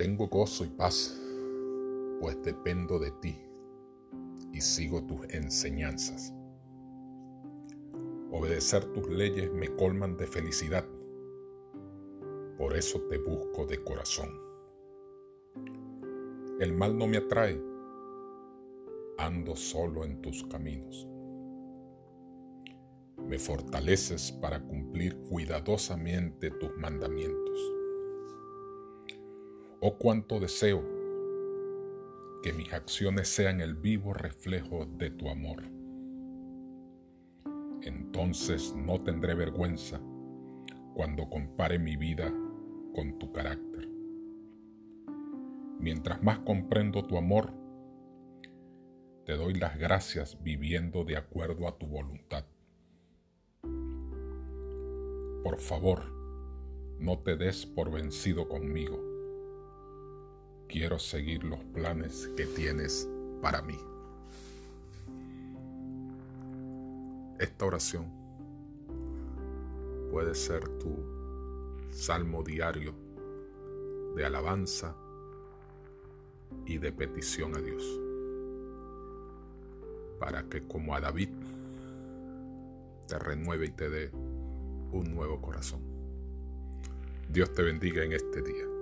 Tengo gozo y paz, pues dependo de ti y sigo tus enseñanzas. Obedecer tus leyes me colman de felicidad, por eso te busco de corazón. El mal no me atrae, ando solo en tus caminos. Me fortaleces para cumplir cuidadosamente tus mandamientos. Oh cuánto deseo que mis acciones sean el vivo reflejo de tu amor. Entonces no tendré vergüenza cuando compare mi vida con tu carácter. Mientras más comprendo tu amor, te doy las gracias viviendo de acuerdo a tu voluntad. Por favor, no te des por vencido conmigo. Quiero seguir los planes que tienes para mí. Esta oración puede ser tu salmo diario de alabanza y de petición a Dios, para que como a David te renueve y te dé un nuevo corazón. Dios te bendiga en este día.